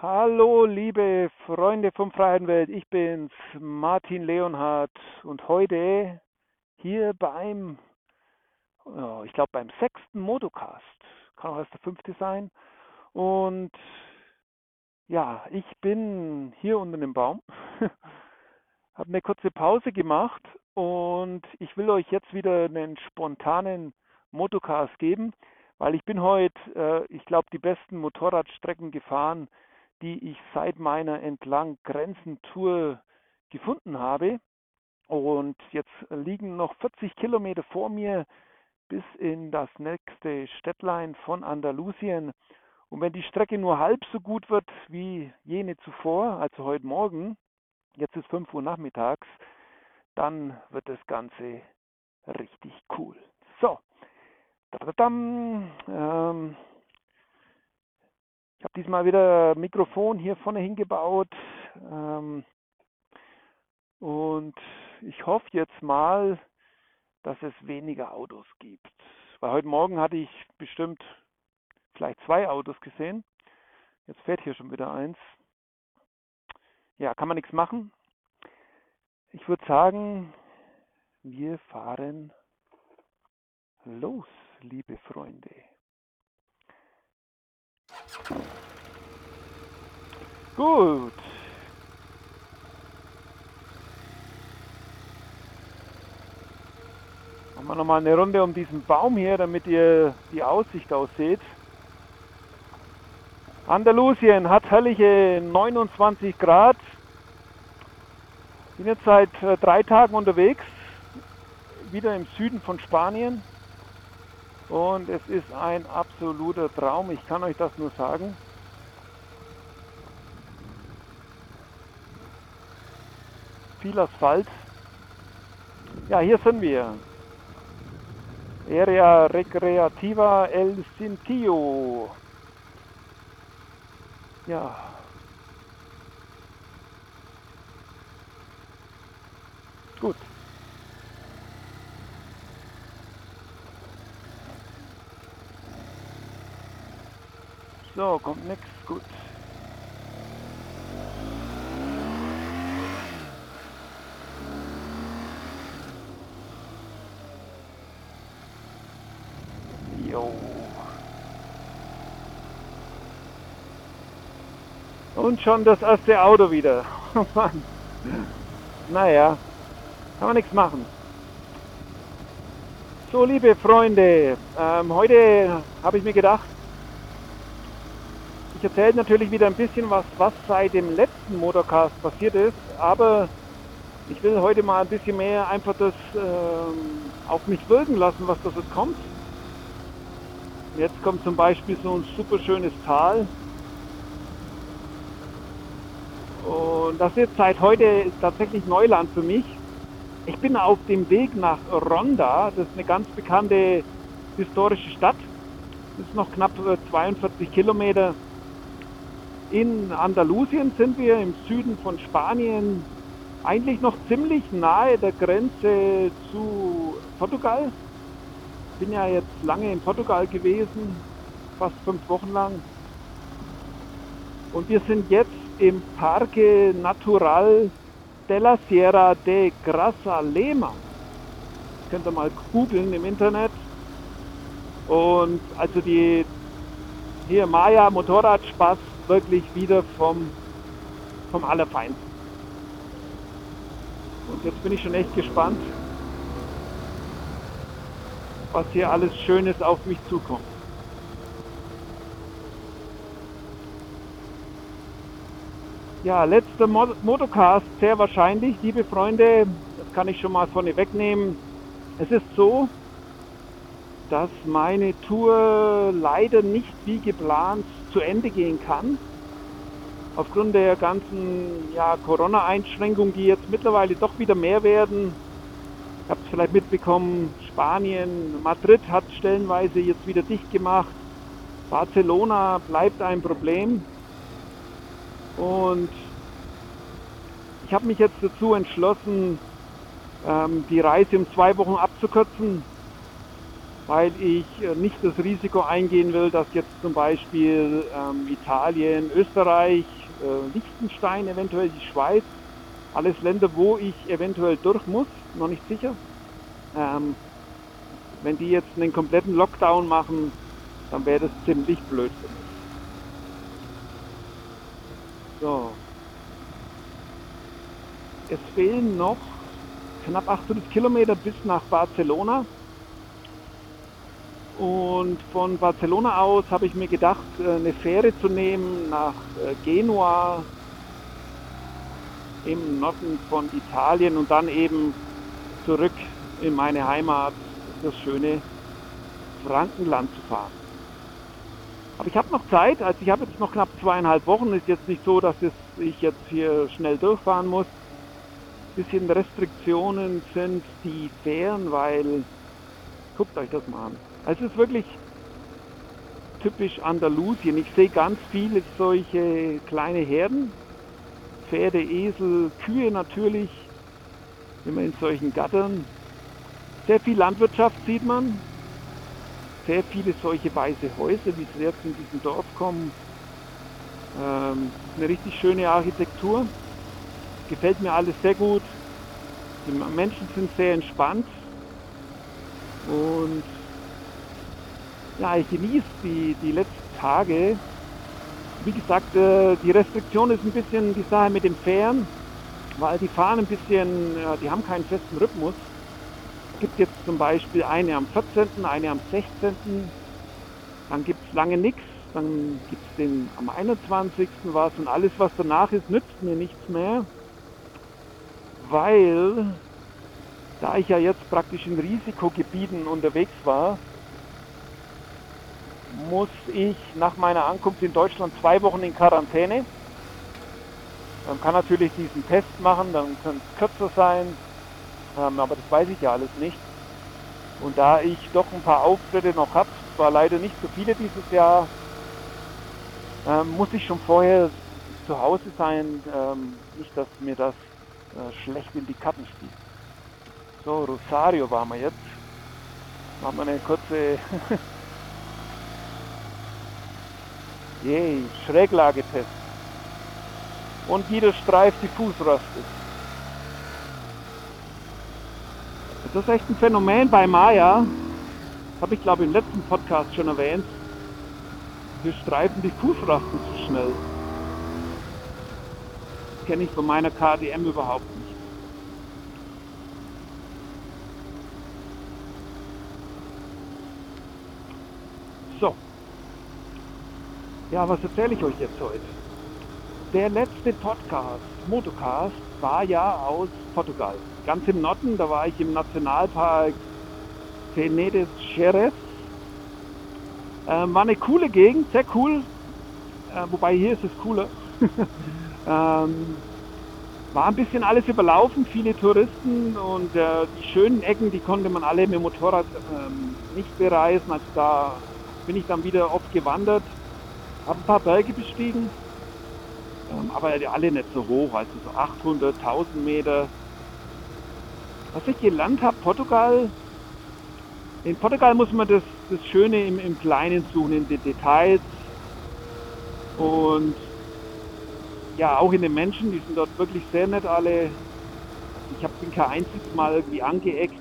Hallo, liebe Freunde vom Freiheitenwelt, ich bin's, Martin Leonhardt. Und heute hier beim, ja, ich glaube beim sechsten Motocast, kann auch erst der fünfte sein. Und ja, ich bin hier unter dem Baum, habe eine kurze Pause gemacht. Und ich will euch jetzt wieder einen spontanen Motocast geben, weil ich bin heute, äh, ich glaube, die besten Motorradstrecken gefahren, die ich seit meiner entlang Grenzentour gefunden habe. Und jetzt liegen noch 40 Kilometer vor mir bis in das nächste Städtlein von Andalusien. Und wenn die Strecke nur halb so gut wird wie jene zuvor, also heute Morgen, jetzt ist 5 Uhr nachmittags, dann wird das Ganze richtig cool. So, ähm, ich habe diesmal wieder Mikrofon hier vorne hingebaut. Ähm, und ich hoffe jetzt mal, dass es weniger Autos gibt. Weil heute Morgen hatte ich bestimmt vielleicht zwei Autos gesehen. Jetzt fährt hier schon wieder eins. Ja, kann man nichts machen. Ich würde sagen, wir fahren los, liebe Freunde. Gut. Machen wir nochmal eine Runde um diesen Baum hier, damit ihr die Aussicht ausseht. Andalusien hat herrliche 29 Grad. Bin jetzt seit äh, drei Tagen unterwegs, wieder im Süden von Spanien. Und es ist ein absoluter Traum, ich kann euch das nur sagen. Viel Asphalt. Ja, hier sind wir. Area Recreativa El Cintillo. Ja. Gut. So, kommt nichts. Gut. Jo. Und schon das erste Auto wieder. Oh Mann. Naja, kann man nichts machen. So, liebe Freunde, ähm, heute habe ich mir gedacht, ich erzähle natürlich wieder ein bisschen was, was seit dem letzten Motorcast passiert ist, aber ich will heute mal ein bisschen mehr einfach das äh, auf mich wirken lassen, was das jetzt kommt. Jetzt kommt zum Beispiel so ein super schönes Tal. Und das ist seit heute tatsächlich Neuland für mich. Ich bin auf dem Weg nach Ronda, das ist eine ganz bekannte historische Stadt. Das ist noch knapp 42 äh, Kilometer in Andalusien sind wir im Süden von Spanien, eigentlich noch ziemlich nahe der Grenze zu Portugal. Bin ja jetzt lange in Portugal gewesen, fast fünf Wochen lang. Und wir sind jetzt im Parque Natural de la Sierra de Grazalema. Könnt ihr mal googeln im Internet. Und also die hier Maya Motorradspaß wirklich wieder vom, vom Allerfeinsten. Und jetzt bin ich schon echt gespannt, was hier alles Schönes auf mich zukommt. Ja, letzter Motocast, sehr wahrscheinlich, liebe Freunde, das kann ich schon mal vorne wegnehmen. Es ist so, dass meine Tour leider nicht wie geplant zu Ende gehen kann. Aufgrund der ganzen ja, Corona-Einschränkungen, die jetzt mittlerweile doch wieder mehr werden. Ihr habt es vielleicht mitbekommen, Spanien, Madrid hat stellenweise jetzt wieder dicht gemacht. Barcelona bleibt ein Problem. Und ich habe mich jetzt dazu entschlossen, ähm, die Reise um zwei Wochen abzukürzen weil ich äh, nicht das Risiko eingehen will, dass jetzt zum Beispiel ähm, Italien, Österreich, äh, Liechtenstein, eventuell die Schweiz, alles Länder, wo ich eventuell durch muss, noch nicht sicher. Ähm, wenn die jetzt einen kompletten Lockdown machen, dann wäre das ziemlich blöd für mich. So. Es fehlen noch knapp 800 Kilometer bis nach Barcelona. Und von Barcelona aus habe ich mir gedacht, äh, eine Fähre zu nehmen nach äh, Genua im Norden von Italien und dann eben zurück in meine Heimat, das schöne Frankenland zu fahren. Aber ich habe noch Zeit, also ich habe jetzt noch knapp zweieinhalb Wochen, ist jetzt nicht so, dass ich jetzt hier schnell durchfahren muss. Ein bisschen Restriktionen sind die Fähren, weil, guckt euch das mal an. Also es ist wirklich typisch Andalusien. Ich sehe ganz viele solche kleine Herden. Pferde, Esel, Kühe natürlich. Immer in solchen Gattern. Sehr viel Landwirtschaft sieht man. Sehr viele solche weiße Häuser, wie sie jetzt in diesem Dorf kommen. Ähm, eine richtig schöne Architektur. Gefällt mir alles sehr gut. Die Menschen sind sehr entspannt. Und ja, ich genieße die, die letzten Tage. Wie gesagt, äh, die Restriktion ist ein bisschen die Sache mit den Fähren, weil die fahren ein bisschen, die haben keinen festen Rhythmus. Es gibt jetzt zum Beispiel eine am 14., eine am 16., dann gibt es lange nichts, dann gibt es den am 21. was und alles, was danach ist, nützt mir nichts mehr, weil da ich ja jetzt praktisch in Risikogebieten unterwegs war, muss ich nach meiner Ankunft in Deutschland zwei Wochen in Quarantäne. Man kann natürlich diesen Test machen, dann kann es kürzer sein, ähm, aber das weiß ich ja alles nicht. Und da ich doch ein paar Auftritte noch habe, zwar leider nicht so viele dieses Jahr, ähm, muss ich schon vorher zu Hause sein, ähm, nicht dass mir das äh, schlecht in die Karten spielt. So, Rosario waren wir jetzt. Machen wir eine kurze Yay, Schräglagetest. Und jeder Streif die Fußraste. Das ist echt ein Phänomen bei Maya. Habe ich glaube im letzten Podcast schon erwähnt. Wir streifen die Fußraste zu schnell. Kenne ich von meiner KDM überhaupt nicht. So. Ja, was erzähle ich euch jetzt heute? Der letzte Podcast, Motocast, war ja aus Portugal. Ganz im Norden, da war ich im Nationalpark Tenedes Xeres. Ähm, war eine coole Gegend, sehr cool. Äh, wobei hier ist es cooler. ähm, war ein bisschen alles überlaufen, viele Touristen und äh, die schönen Ecken, die konnte man alle mit dem Motorrad ähm, nicht bereisen. Also da bin ich dann wieder oft gewandert habe ein paar Berge bestiegen, ähm, aber alle nicht so hoch, also so 800, 1000 Meter. Was ich gelernt habe, Portugal, in Portugal muss man das, das Schöne im, im Kleinen suchen, in den Details und ja, auch in den Menschen, die sind dort wirklich sehr nett alle. Ich habe bin kein einziges Mal irgendwie angeeckt,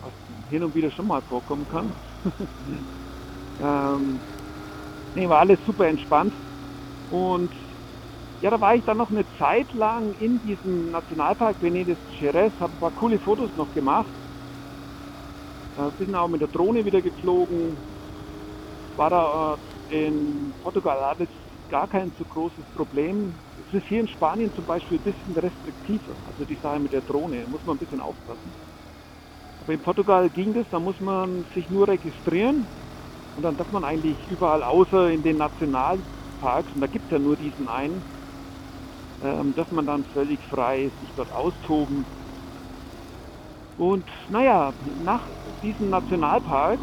was hin und wieder schon mal vorkommen kann. ähm, Nee, war alles super entspannt. Und ja, da war ich dann noch eine Zeit lang in diesem Nationalpark Benedes Jerez, habe ein paar coole Fotos noch gemacht. Äh, bin auch mit der Drohne wieder geflogen. War da äh, in Portugal alles gar kein so großes Problem. Es ist hier in Spanien zum Beispiel ein bisschen restriktiver. Also die Sache mit der Drohne, da muss man ein bisschen aufpassen. Aber in Portugal ging das, da muss man sich nur registrieren und dann darf man eigentlich überall, außer in den Nationalparks, und da gibt es ja nur diesen einen, ähm, dass man dann völlig frei sich dort austoben. Und naja, nach diesem Nationalpark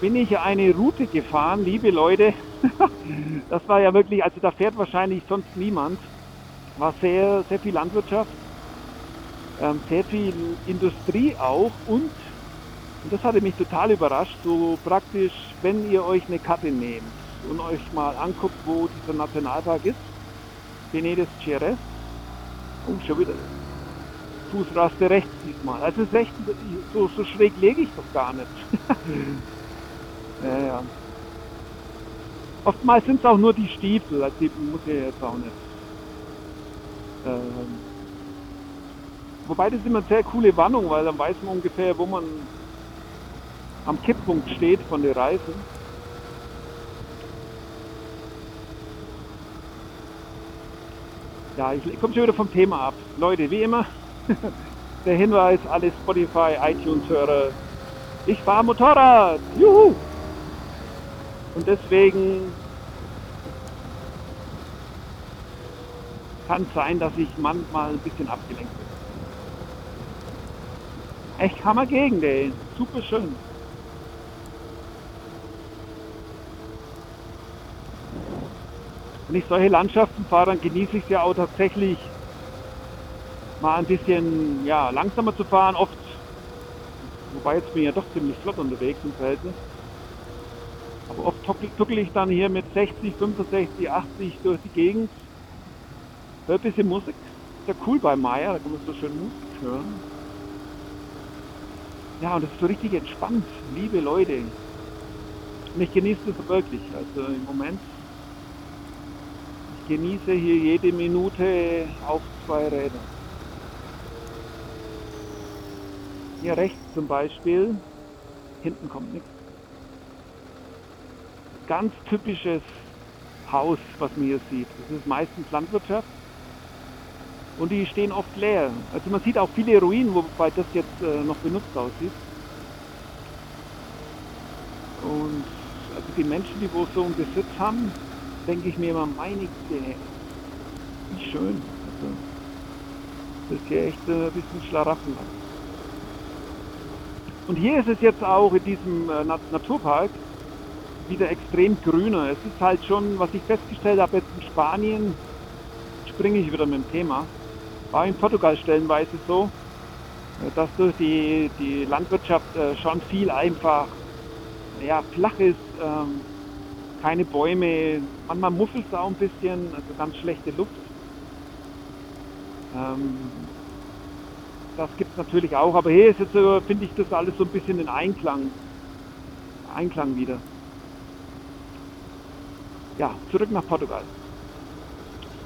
bin ich eine Route gefahren, liebe Leute. das war ja wirklich, also da fährt wahrscheinlich sonst niemand. War sehr, sehr viel Landwirtschaft. ähm, sehr viel Industrie auch und, und das hatte mich total überrascht, so praktisch, wenn ihr euch eine Karte nehmt und euch mal anguckt, wo dieser Nationalpark ist, Penedes Ceres, oh, schon wieder Fußraste rechts diesmal. Also ist recht, so, so schräg lege ich doch gar nicht. ja, ja. Oftmals sind es auch nur die Stiefel, also die muss ich jetzt auch nicht. Ähm, wobei das immer eine sehr coole Warnung, weil dann weiß man ungefähr, wo man am Kipppunkt steht von der Reise. Ja, ich, komme schon wieder vom Thema ab. Leute, wie immer, der Hinweis, alle Spotify, iTunes-Hörer, ich fahre Motorrad, juhu! Und deswegen kann es sein, dass ich manchmal ein bisschen abgelenkt bin. Echt Hammer Gegend, ey. Super schön. Wenn ich solche Landschaften fahre, dann genieße ich es ja auch tatsächlich mal ein bisschen ja, langsamer zu fahren. Oft, wobei jetzt bin ich ja doch ziemlich flott unterwegs im Verhältnis. Aber oft tuckel ich dann hier mit 60, 65, 80 durch die Gegend. Hör ein bisschen Musik. Ist ja cool bei Maya, da kann man so schön Musik hören. Ja, und das ist so richtig entspannt, liebe Leute. Und ich genieße das wirklich. Also im Moment, genieße hier jede Minute auf zwei Rädern. Hier rechts zum Beispiel, hinten kommt nichts. Ganz typisches Haus, was man hier sieht. Das ist meistens Landwirtschaft und die stehen oft leer. Also man sieht auch viele Ruinen, wobei das jetzt äh, noch benutzt aussieht. Und also die Menschen, die wo so einen Besitz haben, denke ich mir immer, meine Güte, wie schön. Also, das ist hier echt äh, ein bisschen Schlaraffenland. Und hier ist es jetzt auch in diesem äh, Naturpark wieder extrem grüner. Es ist halt schon, was ich festgestellt habe jetzt in Spanien, springe ich wieder mit dem Thema, war in Portugal stellenweise so, äh, dass durch die, die Landwirtschaft schon viel einfach ja, flach ist, ähm, keine Bäume, manchmal muffelt es auch ein bisschen, also ganz schlechte Luft. Ähm, das gibt es natürlich auch, aber hier ist jetzt, so, finde ich, das alles so ein bisschen in Einklang. Einklang wieder. Ja, zurück nach Portugal.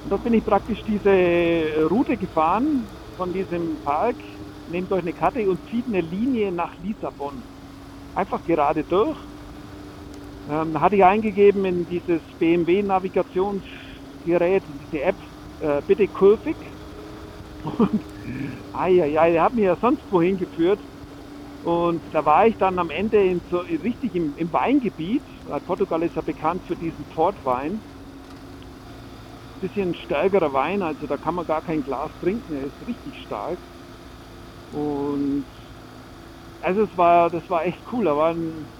Und dort bin ich praktisch diese Route gefahren von diesem Park. Nehmt euch eine Karte und zieht eine Linie nach Lissabon. Einfach gerade durch. Ähm, hatte ich eingegeben in dieses BMW-Navigationsgerät, diese App, äh, bitte kurvig. Und Eieiei, der hat mich ja sonst wohin geführt. Und da war ich dann am Ende in so, richtig im, im Weingebiet. Portugal ist ja bekannt für diesen Portwein. Bisschen stärkerer Wein, also da kann man gar kein Glas trinken, er ist richtig stark. Und also es war, das war echt cool. Da waren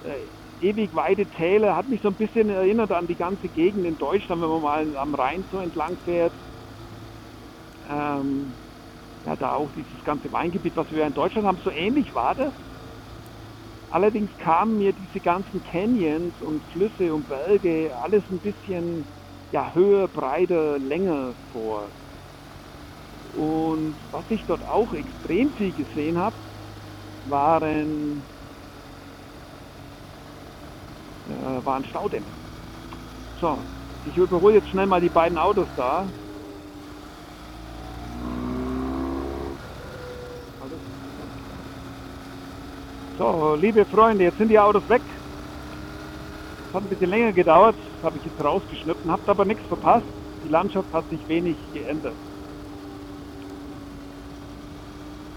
äh, ewig weite Täler, hat mich so ein bisschen erinnert an die ganze Gegend in Deutschland, wenn man mal am Rhein so entlang fährt. Ähm, ja, da auch dieses ganze Weingebiet, was wir in Deutschland haben, so ähnlich war das. Allerdings kamen mir diese ganzen Canyons und Flüsse und Berge alles ein bisschen ja, höher, breiter, länger vor. Und was ich dort auch extrem viel gesehen habe, waren, äh, waren Staudämme. So, ich überhole jetzt schnell mal die beiden Autos da. So, liebe Freunde, jetzt sind die Autos weg. Es hat ein bisschen länger gedauert, habe ich jetzt rausgeschnitten, habt aber nichts verpasst. Die Landschaft hat sich wenig geändert.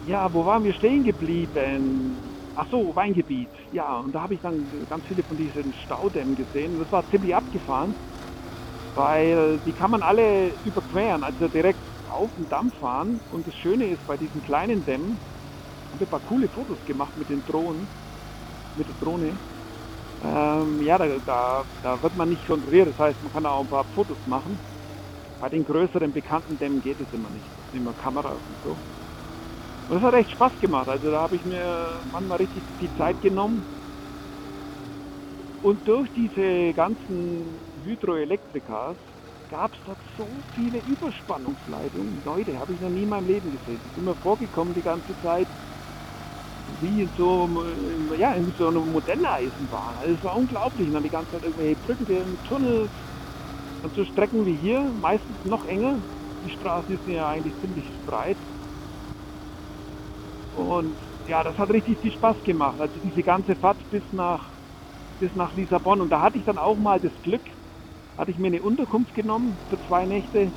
Ja, wo waren wir stehen geblieben? Ach so, Weingebiet. Ja, und da habe ich dann ganz viele von diesen Staudämmen gesehen. Das war ziemlich abgefahren, weil die kann man alle überqueren, also direkt auf den Damm fahren. Und das Schöne ist bei diesen kleinen Dämmen, habe ein paar coole Fotos gemacht mit den Drohnen, mit der Drohne. Ähm, ja, da, da, da, wird man nicht kontrolliert, das heißt, man kann auch ein paar Fotos machen. Bei den größeren bekannten Dämmen geht es immer nicht. Da sind immer Kameras und so. Und das hat echt Spaß gemacht. Also da habe ich mir manchmal richtig die Zeit genommen. Und durch diese ganzen Hydroelektrikas gab es dort so viele Überspannungsleitungen. Leute, habe ich noch nie in meinem Leben gesehen. Ich bin mir vorgekommen die ganze Zeit wie in so, ja, in so einer Modelleisenbahn. Also es war unglaublich. Und dann die ganze Zeit irgendwelche Brücken, Tunnels. Und so Strecken wie hier, meistens noch enger. Die Straßen sind ja eigentlich ziemlich breit. Und ja, das hat richtig viel Spaß gemacht. Also diese ganze Fahrt bis nach, bis nach Lissabon. Und da hatte ich dann auch mal das Glück, hatte ich mir eine Unterkunft genommen für zwei Nächte.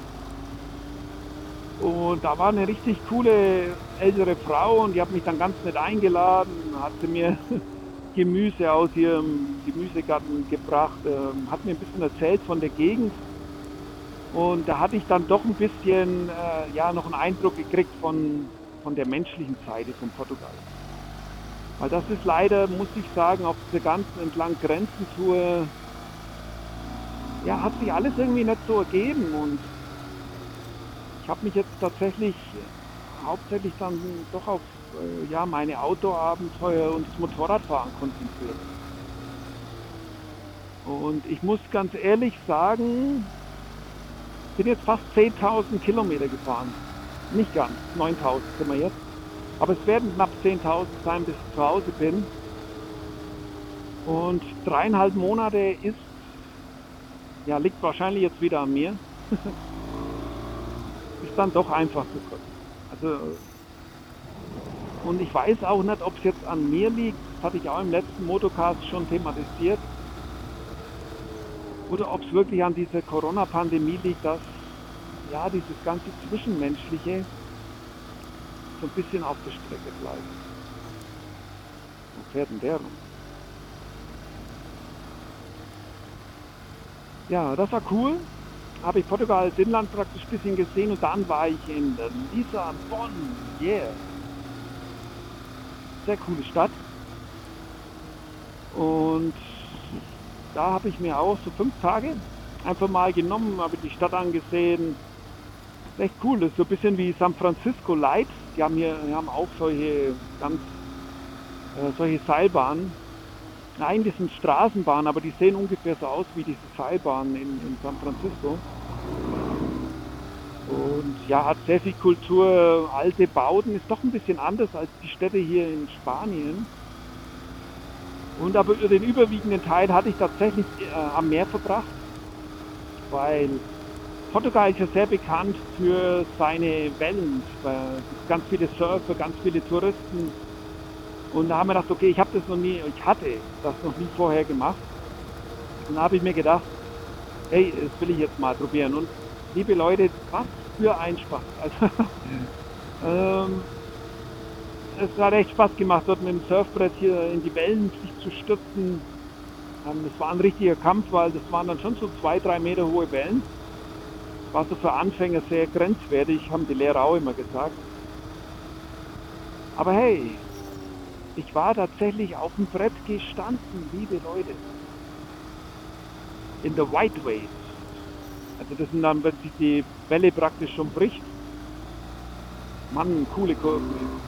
Und da war eine richtig coole ältere Frau und die hat mich dann ganz nett eingeladen, hatte mir Gemüse aus ihrem Gemüsegarten gebracht, ähm, hat mir ein bisschen erzählt von der Gegend. Und da hatte ich dann doch ein bisschen äh, ja, noch einen Eindruck gekriegt von, von der menschlichen Seite von Portugal. Weil das ist leider, muss ich sagen, auf dieser ganzen entlang Grenzentour, ja, hat sich alles irgendwie nicht so ergeben. Und ich habe mich jetzt tatsächlich hauptsächlich dann doch auf äh, ja, meine Outdoor-Abenteuer und das Motorradfahren konzentriert. Und ich muss ganz ehrlich sagen, bin jetzt fast 10.000 Kilometer gefahren. Nicht ganz, 9.000 sind wir jetzt. Aber es werden knapp 10.000 sein, bis ich zu Hause bin. Und dreieinhalb Monate ist, ja, liegt wahrscheinlich jetzt wieder an mir. ist dann doch einfach zu kurz. Also, und ich weiß auch nicht, ob es jetzt an mir liegt, das hatte ich auch im letzten Motocast schon thematisiert, oder ob es wirklich an dieser Corona-Pandemie liegt, dass ja dieses ganze Zwischenmenschliche so ein bisschen auf der Strecke bleibt. Wo fährt denn der rum? Ja, das war cool habe ich Portugal als Inland praktisch ein bisschen gesehen und dann war ich in Lissabon. Yeah. Sehr coole Stadt. Und da habe ich mir auch so fünf Tage einfach mal genommen, habe die Stadt angesehen. Echt cool, das ist so ein bisschen wie San Francisco Light. Die haben hier die haben auch solche ganz äh, solche Seilbahnen Nein, das sind Straßenbahnen, aber die sehen ungefähr so aus wie diese Seilbahnen in, in San Francisco. Und ja, hat sehr viel Kultur, alte Bauten, ist doch ein bisschen anders als die Städte hier in Spanien. Und aber den überwiegenden Teil hatte ich tatsächlich äh, am Meer verbracht, weil Portugal ist ja sehr bekannt für seine Wellen, ganz viele Surfer, ganz viele Touristen und da haben wir gedacht, okay, ich habe das noch nie, ich hatte das noch nie vorher gemacht. Und da habe ich mir gedacht, hey, das will ich jetzt mal probieren. Und liebe Leute, was für ein Spaß. Also, ähm, es hat echt Spaß gemacht, dort mit dem Surfbrett hier in die Wellen sich zu stürzen. Ähm, das war ein richtiger Kampf, weil das waren dann schon so zwei, drei Meter hohe Wellen. War so für Anfänger sehr grenzwertig, haben die Lehrer auch immer gesagt. Aber hey, ich war tatsächlich auf dem Brett gestanden, liebe Leute. In der White Waves. Also das sind dann, wenn sich die Welle praktisch schon bricht. Mann, coole Kurven.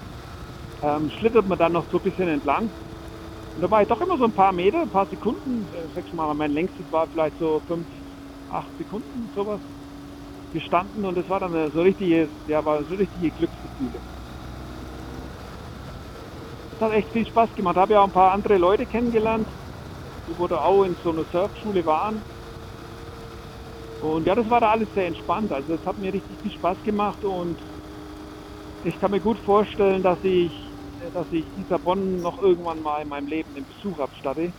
Ähm, schlittert man dann noch so ein bisschen entlang. Und da war ich doch immer so ein paar Meter, ein paar Sekunden. Äh, sechs Mal, mein längstes war vielleicht so fünf, acht Sekunden, sowas gestanden und das war dann so richtige, ja, war so richtige Glücksgefühle hat echt viel Spaß gemacht. Habe ja auch ein paar andere Leute kennengelernt, die da auch in so einer Surfschule waren. Und ja, das war da alles sehr entspannt. Also es hat mir richtig viel Spaß gemacht und ich kann mir gut vorstellen, dass ich, dass ich Lissabon noch irgendwann mal in meinem Leben den Besuch abstatte.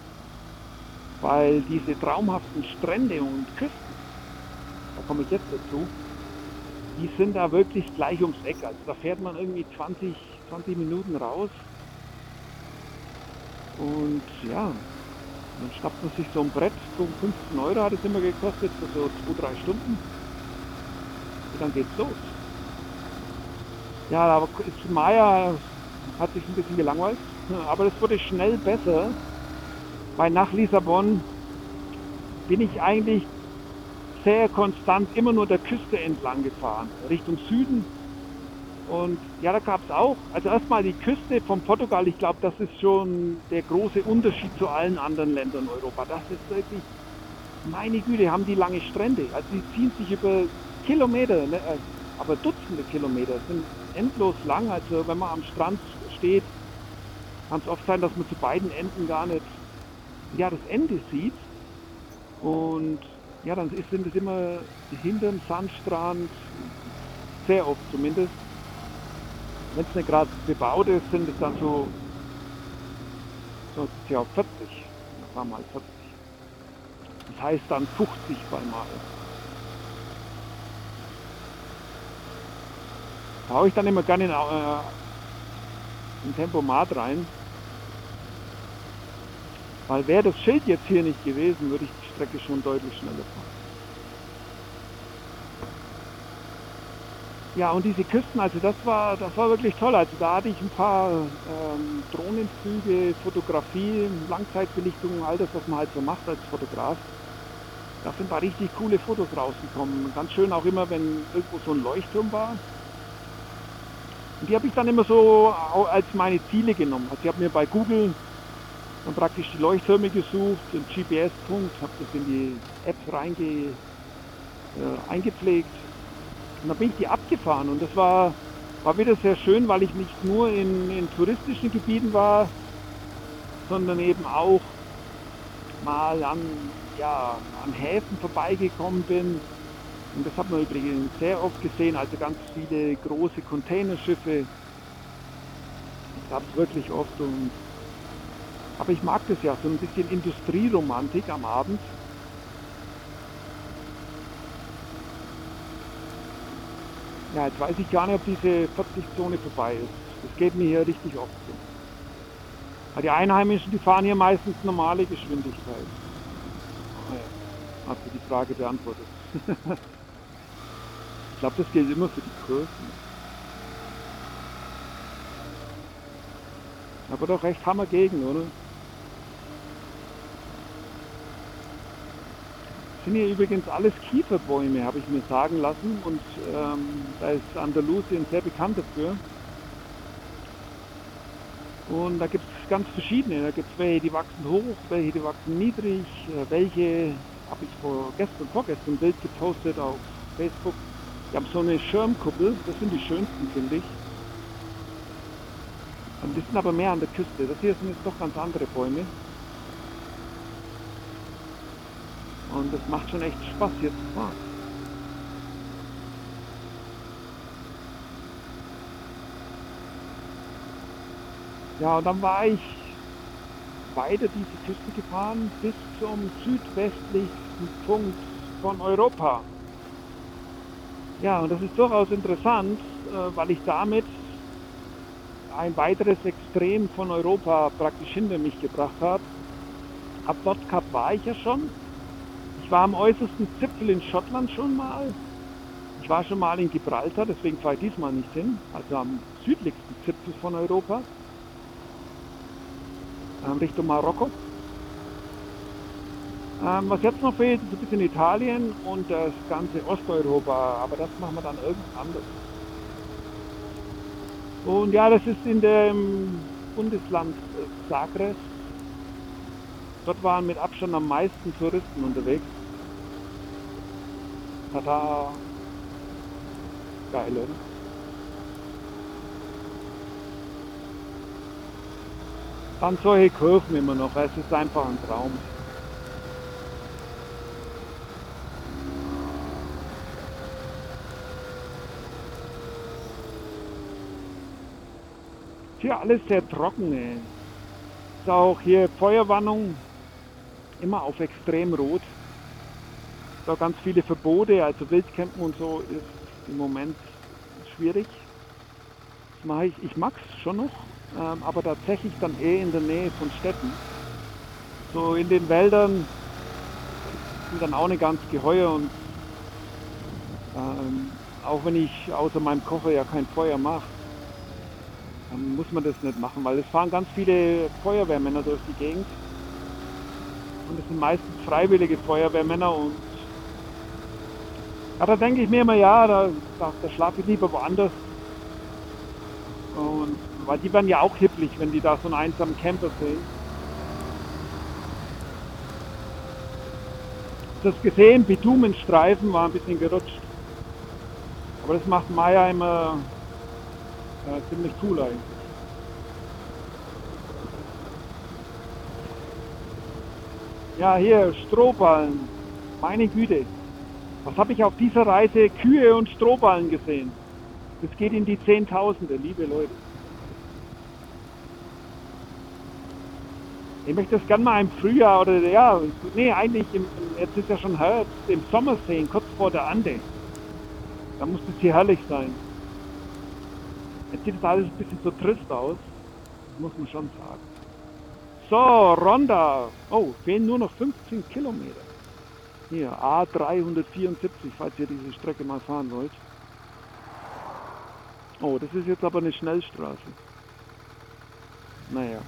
Weil diese traumhaften Strände und Küsten, komme ich jetzt dazu, die sind da wirklich gleich ums Eck. Also da fährt man irgendwie 20, 20 Minuten raus und ja, dann schnappt man sich so ein Brett, so 15 Euro hat es immer gekostet, für so zwei, drei Stunden. Und dann geht's los. Ja, aber Maya hat sich ein bisschen gelangweilt, aber es wurde schnell besser, weil nach Lissabon bin ich eigentlich sehr konstant immer nur der Küste entlang gefahren, Richtung Süden Und ja, da gab es auch, also erstmal die Küste von Portugal, ich glaube, das ist schon der große Unterschied zu allen anderen Ländern Europa. Das ist wirklich, meine Güte, haben die lange Strände. Also die ziehen sich über Kilometer, ne, äh, aber Dutzende Kilometer, sind endlos lang. Also wenn man am Strand steht, kann es oft sein, dass man zu beiden Enden gar nicht ja, das Ende sieht. Und ja, dann sind es immer hinterm Sandstrand, sehr oft zumindest, wenn es nicht gerade bebaut ist, sind es dann so, so ja, 40, war mal 40. Das heißt dann 50 bei Mal. Da haue ich dann immer gerne in, äh, in Tempomat rein. Weil wäre das Schild jetzt hier nicht gewesen, würde ich Strecke schon deutlich schneller fahren. Ja, und diese Küsten, also das war, das war wirklich toll. Also da hatte ich ein paar ähm, Drohnenflüge, Fotografie, Langzeitbelichtung, all das, was man halt so macht als Fotograf. Da sind da richtig coole Fotos rausgekommen. Ganz schön auch immer, wenn irgendwo so ein Leuchtturm war. Und die habe ich dann immer so als meine Ziele genommen. Also ich habe mir bei Google dann praktisch die Leuchttürme gesucht, den GPS-Punkt, habe das in die App reinge, äh, eingepflegt und dann bin ich die abgefahren und das war, war wieder sehr schön, weil ich nicht nur in, in touristischen Gebieten war, sondern eben auch mal an, ja, an Häfen vorbeigekommen bin. Und das hat man übrigens sehr oft gesehen, also ganz viele große Containerschiffe. Das gab es wirklich oft. Und, aber ich mag das ja, so ein bisschen Industrieromantik am Abend. Ja, jetzt weiß ich gar nicht, ob diese 40-Zone vorbei ist. Das geht mir hier richtig oft so. Die Einheimischen, die fahren hier meistens normale Geschwindigkeit. Naja, hast du die Frage beantwortet. ich glaube, das gilt immer für die Kurven. Aber doch recht Hammer gegen, oder? sind hier übrigens alles Kieferbäume, habe ich mir sagen lassen. Und ähm, da ist Andalusien sehr bekannt dafür. Und da gibt es ganz verschiedene. Da gibt es welche, die wachsen hoch, welche, die wachsen niedrig. Äh, welche habe ich vor gestern, vorgestern ein Bild gepostet auf Facebook. Die haben so eine Schirmkuppel. Das sind die schönsten, finde ich. Die sind aber mehr an der Küste. Das hier sind jetzt doch ganz andere Bäume. Und es macht schon echt Spaß hier zu fahren. Ja, und dann war ich weiter diese Küste gefahren bis zum südwestlichsten Punkt von Europa. Ja, und das ist durchaus interessant, äh, weil ich damit ein weiteres Extrem von Europa praktisch hinter mich gebracht habe. Ab Nordkap war ich ja schon ich war am äußersten Zipfel in Schottland schon mal. Ich war schon mal in Gibraltar, deswegen fahre ich diesmal nicht hin. Also am südlichsten Zipfel von Europa. Ähm, Richtung Marokko. Ähm, was jetzt noch fehlt, ist ein bisschen Italien und das ganze Osteuropa. Aber das machen wir dann irgendwann anders. Und ja, das ist in dem Bundesland Zagreb. Dort waren mit Abstand am meisten Touristen unterwegs. Tada! Geil, oder? Dann solche Kurven immer noch, es ist einfach ein Traum. Hier alles sehr trocken. Ist auch hier Feuerwarnung immer auf extrem rot da ganz viele Verbote, also Wildcampen und so ist im Moment schwierig. Das mache ich, ich mag es schon noch, ähm, aber tatsächlich dann eh in der Nähe von Städten. So in den Wäldern sind dann auch nicht ganz geheuer und ähm, auch wenn ich außer meinem Kocher ja kein Feuer mache, dann muss man das nicht machen, weil es fahren ganz viele Feuerwehrmänner durch die Gegend. Und es sind meistens freiwillige Feuerwehrmänner und ja, da denke ich mir immer, ja, da, da, da schlafe ich lieber woanders. Und weil die werden ja auch hipplig, wenn die da so einen einsamen Camper sehen. Das gesehen, Bitumenstreifen war ein bisschen gerutscht. Aber das macht Maya immer äh, ziemlich cool eigentlich. Ja, hier, Strohballen. Meine Güte. Was habe ich auf dieser Reise? Kühe und Strohballen gesehen. Das geht in die Zehntausende, liebe Leute. Ich möchte das gerne mal im Frühjahr oder ja, nee, eigentlich im, jetzt ist ja schon Herbst, im Sommer sehen, kurz vor der Ande. Da muss es hier herrlich sein. Jetzt sieht das alles ein bisschen so trist aus, muss man schon sagen. So, Ronda. Oh, fehlen nur noch 15 Kilometer. Hier, A374, falls ihr diese Strecke mal fahren wollt. Oh, das ist jetzt aber eine Schnellstraße. Naja.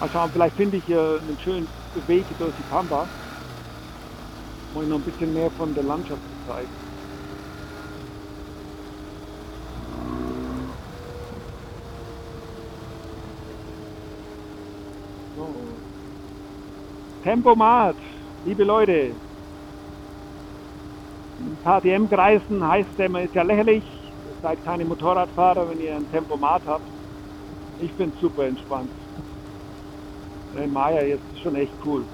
Mal schauen, vielleicht finde ich hier einen schönen Weg durch die Pampa. Um euch noch ein bisschen mehr von der Landschaft zu zeigen. Tempomat, liebe Leute, in KTM-Kreisen heißt es immer, ist ja lächerlich, ihr seid keine Motorradfahrer, wenn ihr ein Tempomat habt. Ich bin super entspannt. Der Maya jetzt ist schon echt cool.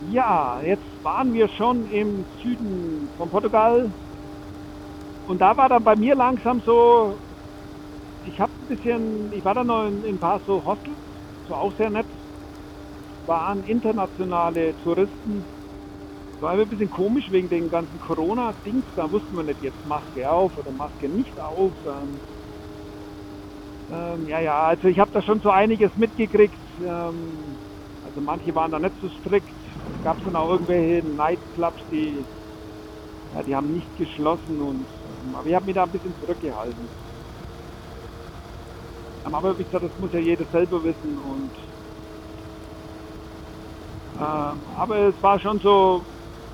Ja, jetzt waren wir schon im Süden von Portugal und da war dann bei mir langsam so, ich habe ein bisschen, ich war da noch in, in ein paar so Hostels, so auch sehr nett, waren internationale Touristen war ein bisschen komisch wegen den ganzen Corona-Dings. Da wusste man nicht jetzt Maske auf oder Maske nicht auf. Ähm, ähm, ja, ja, also ich habe da schon so einiges mitgekriegt. Ähm, also manche waren da nicht so strikt. Es gab dann auch irgendwelche Nightclubs, die, ja, die haben nicht geschlossen. Und, ähm, aber ich habe mich da ein bisschen zurückgehalten. Ähm, aber wie gesagt, das muss ja jeder selber wissen. Und aber es war schon so,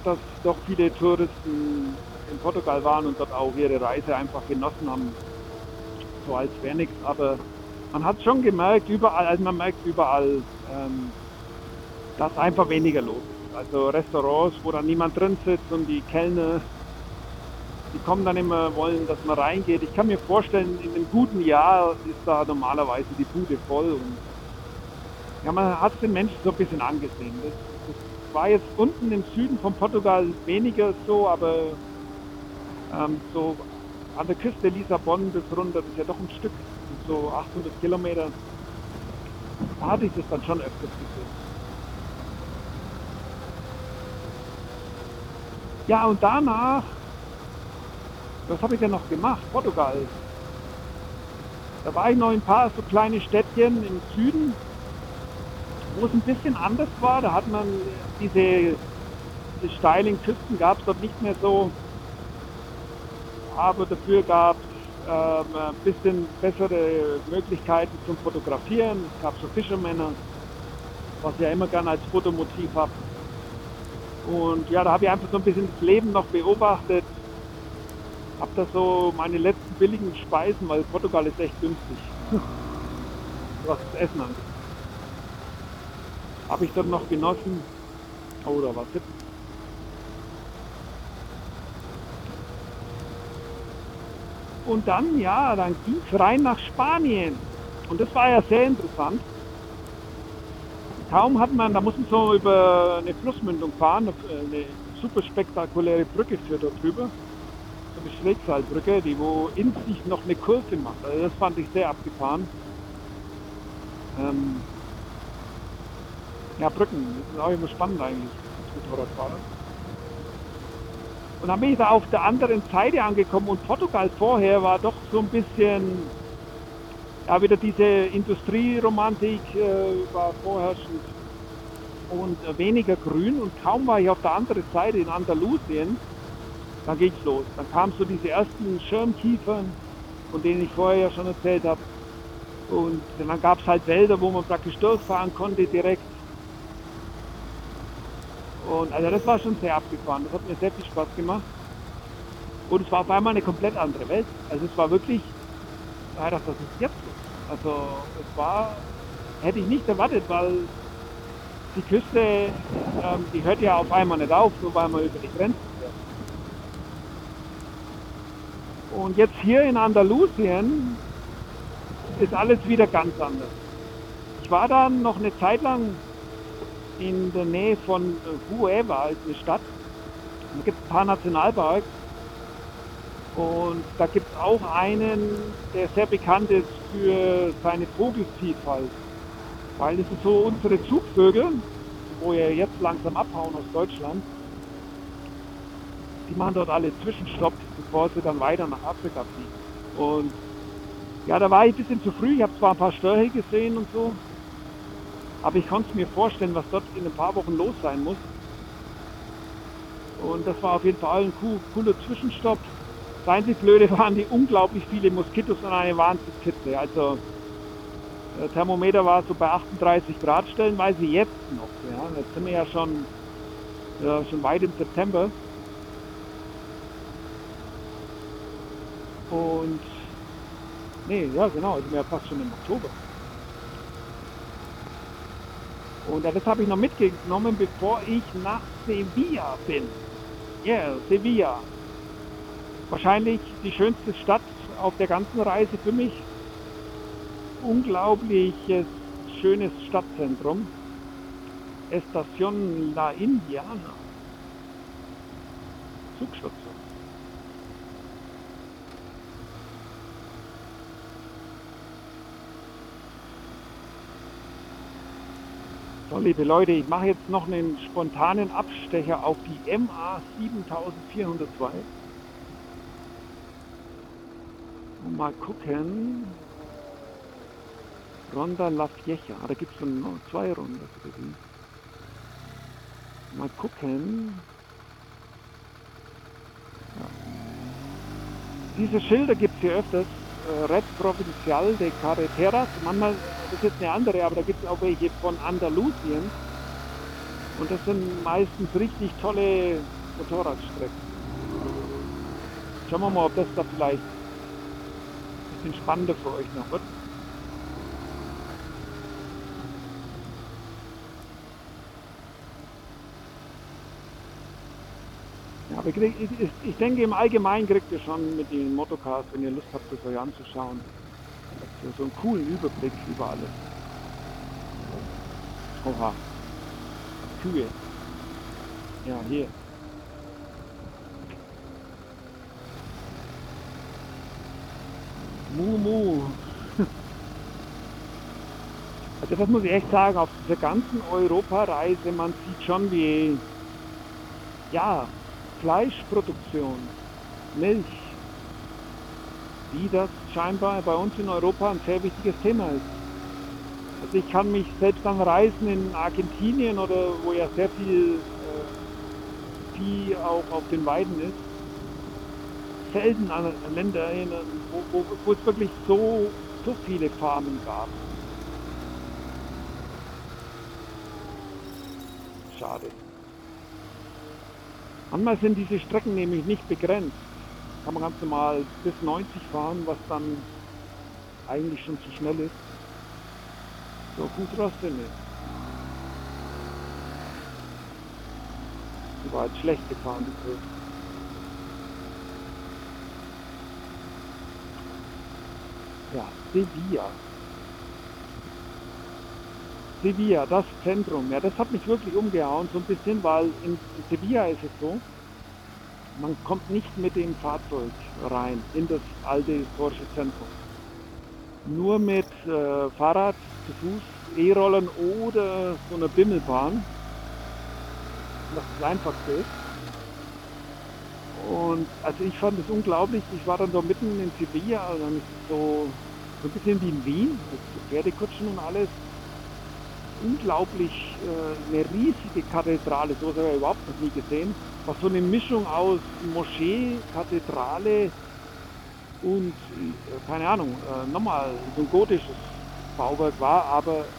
dass doch viele Touristen in Portugal waren und dort auch ihre Reise einfach genossen haben. So als wäre nichts, aber man hat schon gemerkt, überall, also man merkt überall, ähm, dass einfach weniger los ist. Also Restaurants, wo dann niemand drin sitzt und die Kellner, die kommen dann immer, wollen, dass man reingeht. Ich kann mir vorstellen, in einem guten Jahr ist da normalerweise die Bude voll und ja, man hat den Menschen so ein bisschen angesehen. Das, war jetzt unten im Süden von Portugal weniger so, aber ähm, so an der Küste Lissabon bis runter, das ist ja doch ein Stück, so 800 Kilometer, da hatte ich das dann schon öfters gesehen. Ja, und danach, was habe ich denn noch gemacht? Portugal. Da war ich noch in ein paar so kleine Städtchen im Süden, wo es ein bisschen anders war, da hat man diese, diese steilen Küsten gab es dort nicht mehr so, aber dafür gab es ähm, ein bisschen bessere Möglichkeiten zum Fotografieren. Es gab so Fischermänner, was ich ja immer gerne als Fotomotiv habe. Und ja, da habe ich einfach so ein bisschen das Leben noch beobachtet. Habe da so meine letzten billigen Speisen, weil Portugal ist echt günstig, was das Essen angeht habe ich dann noch genossen. Oh, da war. Und dann, ja, dann ging es rein nach Spanien. Und das war ja sehr interessant. Kaum hat man, da muss man so über eine Flussmündung fahren, eine super spektakuläre Brücke führt dort drüber. So eine Schrägseilbrücke, die wo in sich noch eine Kurve macht. Also das fand ich sehr abgefahren. Ähm, ja, Brücken, das ist auch immer spannend eigentlich, als Motorradfahrer. Und dann bin ich da auf der anderen Seite angekommen und Portugal vorher war doch so ein bisschen, ja, wieder diese Industrieromantik äh, war vorherrschend und äh, weniger grün und kaum war ich auf der anderen Seite in Andalusien, dann ging's los. Dann kamen so diese ersten Schirmkiefern, von denen ich vorher ja schon erzählt habe. Und dann gab es halt Wälder, wo man praktisch durchfahren konnte direkt. Und also das war schon sehr abgefahren. Das hat mir sehr viel Spaß gemacht. Und es war auf einmal eine komplett andere Welt. Also es war wirklich, ja, das ist jetzt so. Also es war, hätte ich nicht erwartet, weil die Küste, ähm, die hört ja auf einmal nicht auf, nur weil man über die Grenzen fährt. Und jetzt hier in Andalusien ist alles wieder ganz anders. Ich war dann noch eine Zeit lang in der Nähe von Hueva, als eine Stadt. Da gibt es ein paar Nationalparks. Und da gibt es auch einen, der sehr bekannt ist für seine Vogelvielfalt. Weil das sind so unsere Zugvögel, wo ja jetzt langsam abhauen aus Deutschland. Die machen dort alle Zwischenstopps, bevor sie dann weiter nach Afrika fliegen. Und ja, da war ich ein bisschen zu früh. Ich habe zwar ein paar Störche gesehen und so, aber ich konnte mir vorstellen, was dort in ein paar Wochen los sein muss. Und das war auf jeden Fall ein cooler Zwischenstopp. Das einzig Blöde waren die unglaublich viele Moskitos und eine Wahnsinnskitze. Also der Thermometer war so bei 38 Grad stellenweise jetzt noch. Ja. Jetzt sind wir ja schon, ja, schon weit im September. Und nee, ja genau, sind wir ja fast schon im Oktober. Und das habe ich noch mitgenommen, bevor ich nach Sevilla bin. Yeah, Sevilla. Wahrscheinlich die schönste Stadt auf der ganzen Reise für mich. Unglaubliches, schönes Stadtzentrum. Estación La Indiana. Zugstation. So, liebe Leute, ich mache jetzt noch einen spontanen Abstecher auf die MA 7402. Und mal gucken. Ronda La Fiecha. Ah, da gibt es noch zwei Runden. Mal gucken. Ja. Diese Schilder gibt es hier öfters. Äh, Red Provincial de Carreteras. Manchmal ist jetzt eine andere, aber da gibt es auch welche von Andalusien. Und das sind meistens richtig tolle Motorradstrecken. Schauen wir mal, ob das da vielleicht ein bisschen spannender für euch noch wird. Aber ich, ich, denke im Allgemeinen kriegt ihr schon mit den Motocars, wenn ihr Lust habt, das euch anzuschauen, so, so einen coolen Überblick über alles. Oha. Kühe. Ja, hier. Mumu. Also das muss ich echt sagen, auf dieser ganzen Europareise, man sieht schon wie, ja, Fleischproduktion, Milch, wie das scheinbar bei uns in Europa ein sehr wichtiges Thema ist. Also ich kann mich selbst an Reisen in Argentinien oder wo ja sehr viel äh, Vieh auch auf den Weiden ist, selten an Länder erinnern, wo, wo, wo es wirklich so, so viele Farmen gab. Schade. Manchmal sind diese Strecken nämlich nicht begrenzt kann man ganz normal bis 90 fahren, was dann eigentlich schon zu schnell ist. So gut Rostene. Die war jetzt schlecht gefahren, die Kurs. Ja, Sevilla. Sevilla, das Zentrum. Ja, das hat mich wirklich umgehauen, so ein bisschen, weil in Sevilla ist es so, man kommt nicht mit dem Fahrzeug rein in das alte historische Zentrum. Nur mit äh, Fahrrad, zu Fuß, E-Rollern oder so einer Bimmelbahn, was das einfachste ist. Und also ich fand es unglaublich, ich war dann da mitten in Sevilla, also so, so ein bisschen wie in Wien, mit Pferdekutschen und alles. Unglaublich, äh, eine riesige Kathedrale, so habe ich überhaupt noch nie gesehen was so eine Mischung aus Moschee, Kathedrale und, äh, keine Ahnung, äh, nochmal so ein gotisches Bauwerk war, aber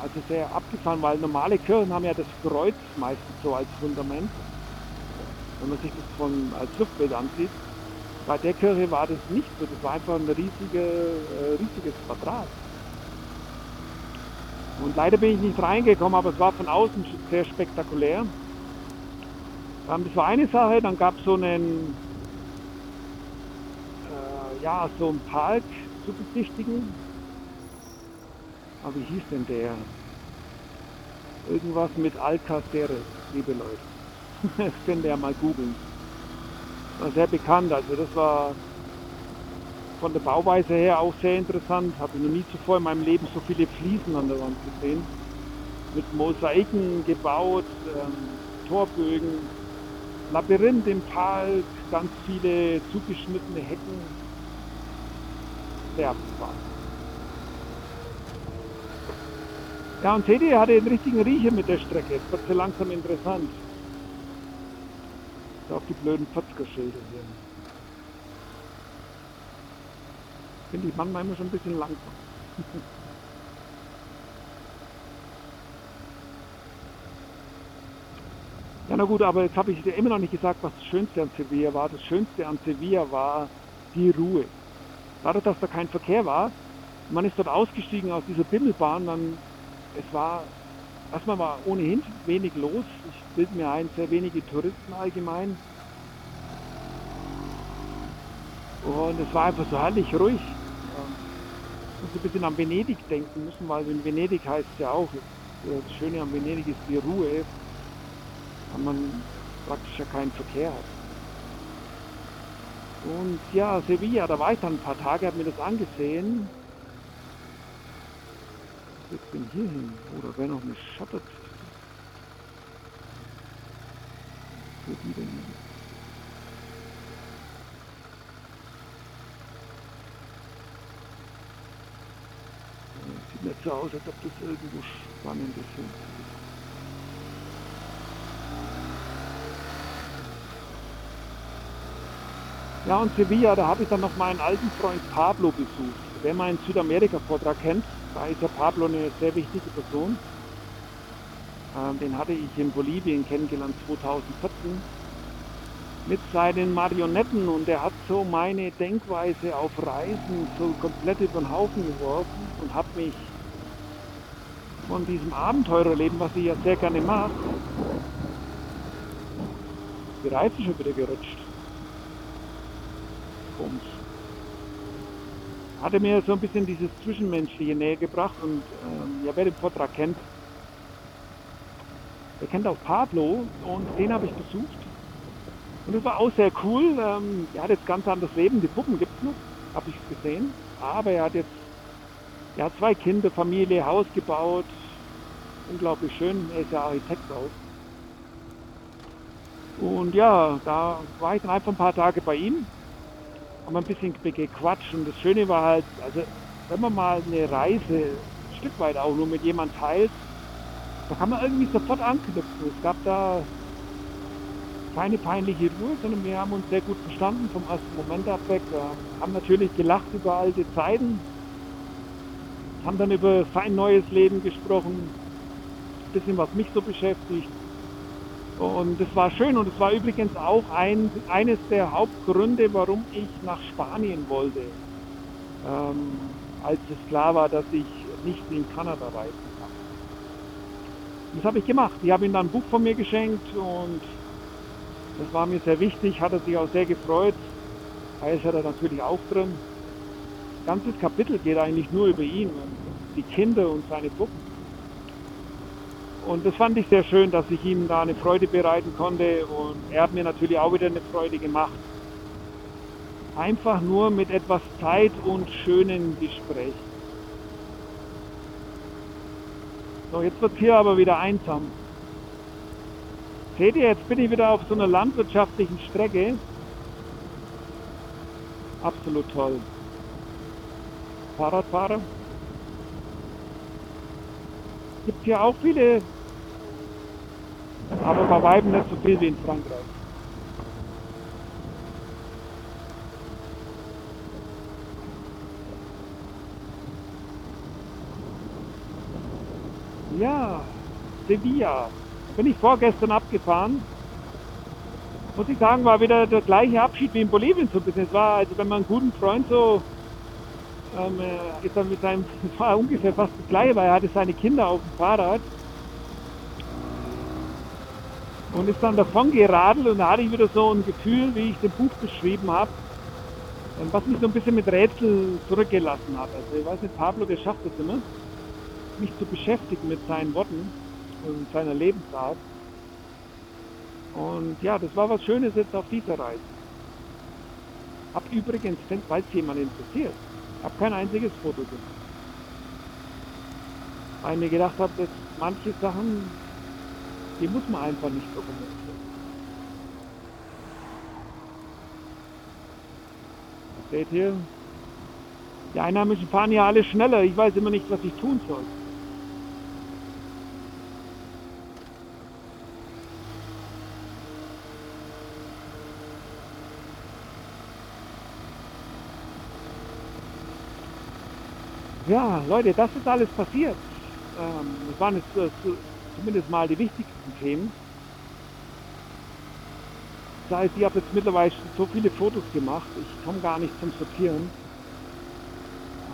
also sehr abgefahren, weil normale Kirchen haben ja das Kreuz meistens so als Fundament. wenn man sich das von, als Luftbild ansieht. Bei der Kirche war das nicht so, das war einfach ein riesige, äh, riesiges Quadrat. Und leider bin ich nicht reingekommen, aber es war von außen sehr spektakulär. Das war eine Sache, dann gab es so einen, äh, ja, so einen Park zu besichtigen. Aber wie hieß denn der? Irgendwas mit Alcaceres, liebe Leute. das könnt ihr ja mal googeln. War sehr bekannt, also das war von der Bauweise her auch sehr interessant. Habe noch nie zuvor in meinem Leben so viele Fliesen an der Wand gesehen. Mit Mosaiken gebaut, ähm, Torbögen, Labyrinth im Park, ganz viele zugeschnittene Hecken. Sehr abgefahren. Ja, und seht ihr, hatte einen richtigen Riecher mit der Strecke. Jetzt wird sie langsam interessant. Auf die blöden Pfotzgerschilder hier. Finde ich manchmal immer schon ein bisschen langsam. ja, na gut, aber jetzt habe ich dir immer noch nicht gesagt, was das Schönste an Sevilla war. Das Schönste an Sevilla war die Ruhe. Dadurch, dass da kein Verkehr war, man ist dort ausgestiegen aus dieser Bimmelbahn, dann es war, erstmal war ohnehin wenig los. Ich bilde mir ein, sehr wenige Touristen allgemein. Und es war einfach so herrlich ruhig. Muss ein bisschen an Venedig denken müssen, weil in Venedig heißt ja auch, das Schöne an Venedig ist die Ruhe, weil man praktisch ja keinen Verkehr hat. Und ja, Sevilla, da war ich dann ein paar Tage, habe mir das angesehen jetzt denn hier hin? Da wäre noch eine Shutter. Wo die denn? So aus, als ob das irgendwo spannend ist. Ja, und Sevilla, da habe ich dann noch meinen alten Freund Pablo besucht. Wer meinen Südamerika-Vortrag kennt, da ist ja Pablo eine sehr wichtige Person. Ähm, den hatte ich in Bolivien kennengelernt 2014 mit seinen Marionetten und er hat so meine Denkweise auf Reisen so komplett über den Haufen geworfen und hat mich von diesem Abenteurerleben, was ich ja sehr gerne mache, die Reifen schon wieder gerutscht. Komisch hatte mir so ein bisschen dieses Zwischenmenschliche näher gebracht und ähm, ja, wer den Vortrag kennt, der kennt auch Pablo und den habe ich besucht. Und das war auch sehr cool. Ähm, er hat jetzt ganz anderes Leben. Die Puppen gibt es noch, habe ich gesehen. Aber er hat jetzt hat zwei Kinder, Familie, Haus gebaut. Unglaublich schön. Er ist ja Architekt auch. Und ja, da war ich dann einfach ein paar Tage bei ihm haben ein bisschen gequatscht und das Schöne war halt, also wenn man mal eine Reise ein Stück weit auch nur mit jemand teilt, da kann man irgendwie sofort anknüpfen. Es gab da keine peinliche Ruhe, sondern wir haben uns sehr gut verstanden vom ersten Moment ab weg. Wir haben natürlich gelacht über alte Zeiten, haben dann über sein neues Leben gesprochen, ein bisschen was mich so beschäftigt. Und das war schön und es war übrigens auch ein, eines der Hauptgründe, warum ich nach Spanien wollte, ähm, als es klar war, dass ich nicht in Kanada reisen kann. Das habe ich gemacht. Ich habe ihm dann ein Buch von mir geschenkt und das war mir sehr wichtig, hat er sich auch sehr gefreut. Heiß hat er natürlich auch drin. Das ganze Kapitel geht eigentlich nur über ihn, die Kinder und seine Puppen. Und das fand ich sehr schön, dass ich ihm da eine Freude bereiten konnte und er hat mir natürlich auch wieder eine Freude gemacht. Einfach nur mit etwas Zeit und schönen Gespräch. So, jetzt wird hier aber wieder einsam. Seht ihr, jetzt bin ich wieder auf so einer landwirtschaftlichen Strecke. Absolut toll. Fahrradfahrer gibt hier auch viele, aber bei Weiben nicht so viel wie in Frankreich. Ja, Sevilla. Bin ich vorgestern abgefahren. muss ich sagen, war wieder der gleiche Abschied wie in Bolivien so ein bisschen. Es war, also wenn man einen guten Freund so ähm, ist dann mit seinem, war ungefähr fast das gleiche, weil er hatte seine Kinder auf dem Fahrrad und ist dann davon geradelt und da hatte ich wieder so ein Gefühl, wie ich das Buch beschrieben habe, ähm, was mich so ein bisschen mit Rätsel zurückgelassen hat. Also ich weiß nicht, Pablo, der schafft es immer, mich zu beschäftigen mit seinen Worten und seiner Lebensart. Und ja, das war was Schönes jetzt auf dieser Reise. Hab übrigens, falls jemand interessiert, habe kein einziges Foto gemacht. Weil mir gedacht habe, dass manche Sachen, die muss man einfach nicht dokumentieren. Seht ihr? Die Einheimischen fahren ja alle schneller. Ich weiß immer nicht, was ich tun soll. Ja, Leute, das ist alles passiert. Ähm, das waren jetzt äh, zumindest mal die wichtigsten Themen. Das heißt, ich habe jetzt mittlerweile so viele Fotos gemacht, ich komme gar nicht zum Sortieren.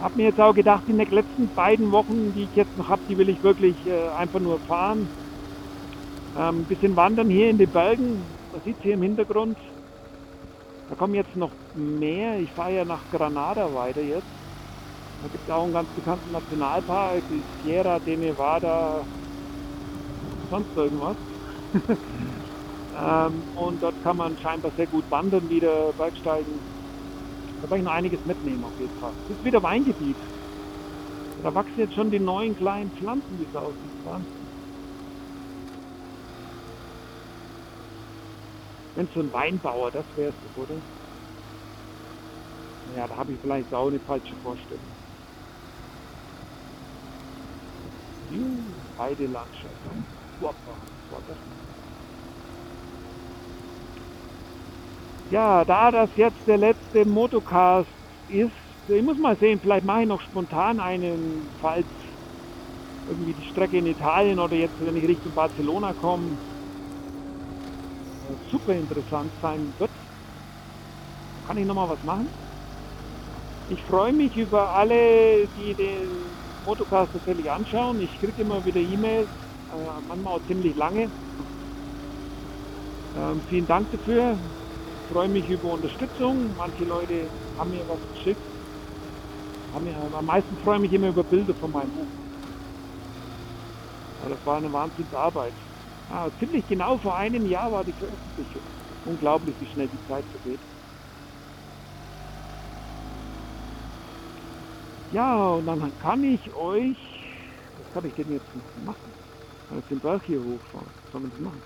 Habe mir jetzt auch gedacht, in den letzten beiden Wochen, die ich jetzt noch habe, die will ich wirklich äh, einfach nur fahren. Ähm, ein bisschen wandern hier in den Bergen, man sieht hier im Hintergrund. Da kommen jetzt noch mehr. Ich fahre ja nach Granada weiter jetzt. Da gibt es auch einen ganz bekannten Nationalpark, die Sierra de Nevada, sonst irgendwas. ähm, und dort kann man scheinbar sehr gut wandern, wieder Bergsteigen. Da werde ich noch einiges mitnehmen auf jeden Fall. Das ist wieder Weingebiet. Da wachsen jetzt schon die neuen kleinen Pflanzen, wie es aussieht. Wenn so ein Weinbauer, das wäre es oder? Ja, da habe ich vielleicht auch eine falsche Vorstellung. Heidelandschaft. Ja, da das jetzt der letzte Motocast ist, ich muss mal sehen, vielleicht mache ich noch spontan einen, falls irgendwie die Strecke in Italien oder jetzt, wenn ich Richtung Barcelona komme, super interessant sein wird. Kann ich nochmal was machen? Ich freue mich über alle, die den Motocast tatsächlich anschauen. Ich kriege immer wieder E-Mails, äh, manchmal auch ziemlich lange. Ähm, vielen Dank dafür. Ich freue mich über Unterstützung. Manche Leute haben mir was geschickt. Mir, am meisten freue ich mich immer über Bilder von meinem Buch. Ja, das war eine Wahnsinnsarbeit. Ah, ziemlich genau vor einem Jahr war die Veröffentlichung. Unglaublich, wie schnell die Zeit vergeht. Ja, und dann kann ich euch, was kann ich denn jetzt machen? Kann jetzt den Berg hier hochfahren. Was soll man das machen?